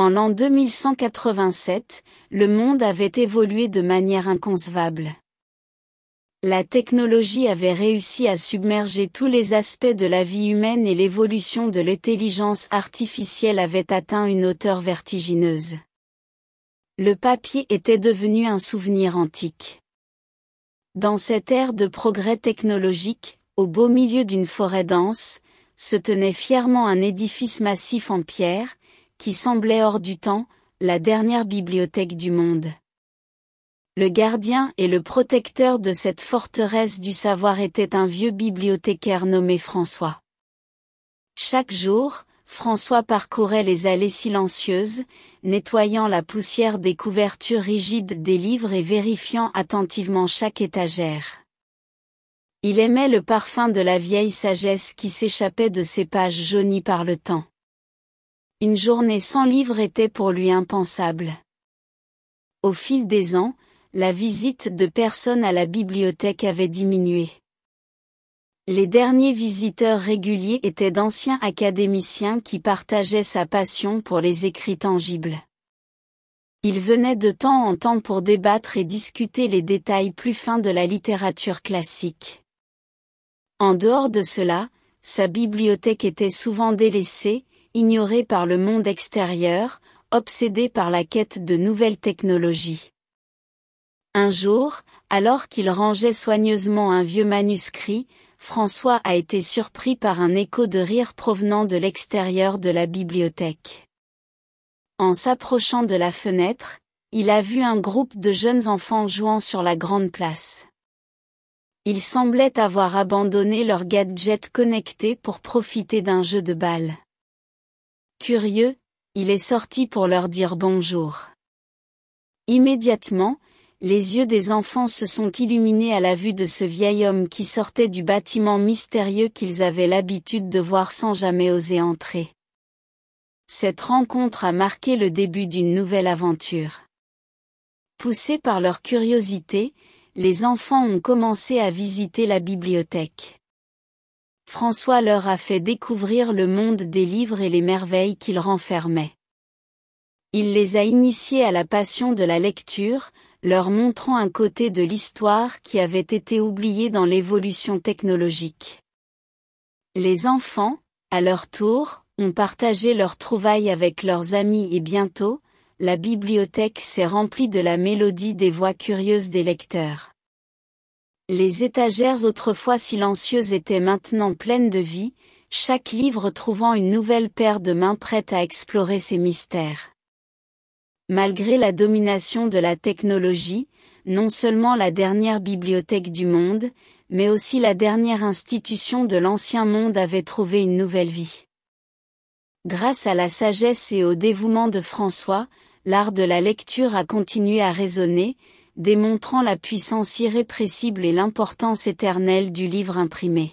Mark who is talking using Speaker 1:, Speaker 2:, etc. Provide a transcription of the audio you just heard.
Speaker 1: En l'an 2187, le monde avait évolué de manière inconcevable. La technologie avait réussi à submerger tous les aspects de la vie humaine et l'évolution de l'intelligence artificielle avait atteint une hauteur vertigineuse. Le papier était devenu un souvenir antique. Dans cette ère de progrès technologique, au beau milieu d'une forêt dense, se tenait fièrement un édifice massif en pierre, qui semblait hors du temps, la dernière bibliothèque du monde. Le gardien et le protecteur de cette forteresse du savoir était un vieux bibliothécaire nommé François. Chaque jour, François parcourait les allées silencieuses, nettoyant la poussière des couvertures rigides des livres et vérifiant attentivement chaque étagère. Il aimait le parfum de la vieille sagesse qui s'échappait de ses pages jaunies par le temps. Une journée sans livre était pour lui impensable. Au fil des ans, la visite de personnes à la bibliothèque avait diminué. Les derniers visiteurs réguliers étaient d'anciens académiciens qui partageaient sa passion pour les écrits tangibles. Ils venaient de temps en temps pour débattre et discuter les détails plus fins de la littérature classique. En dehors de cela, sa bibliothèque était souvent délaissée, ignorée par le monde extérieur, obsédée par la quête de nouvelles technologies. Un jour, alors qu'il rangeait soigneusement un vieux manuscrit, François a été surpris par un écho de rire provenant de l'extérieur de la bibliothèque. En s'approchant de la fenêtre, il a vu un groupe de jeunes enfants jouant sur la grande place. Ils semblaient avoir abandonné leurs gadgets connectés pour profiter d'un jeu de balle. Curieux, il est sorti pour leur dire bonjour. Immédiatement, les yeux des enfants se sont illuminés à la vue de ce vieil homme qui sortait du bâtiment mystérieux qu'ils avaient l'habitude de voir sans jamais oser entrer. Cette rencontre a marqué le début d'une nouvelle aventure. Poussés par leur curiosité, les enfants ont commencé à visiter la bibliothèque. François leur a fait découvrir le monde des livres et les merveilles qu'ils renfermaient. Il les a initiés à la passion de la lecture, leur montrant un côté de l'histoire qui avait été oublié dans l'évolution technologique. Les enfants, à leur tour, ont partagé leurs trouvailles avec leurs amis et bientôt, la bibliothèque s'est remplie de la mélodie des voix curieuses des lecteurs. Les étagères autrefois silencieuses étaient maintenant pleines de vie, chaque livre trouvant une nouvelle paire de mains prêtes à explorer ses mystères. Malgré la domination de la technologie, non seulement la dernière bibliothèque du monde, mais aussi la dernière institution de l'ancien monde avait trouvé une nouvelle vie. Grâce à la sagesse et au dévouement de François, l'art de la lecture a continué à résonner, démontrant la puissance irrépressible et l'importance éternelle du livre imprimé.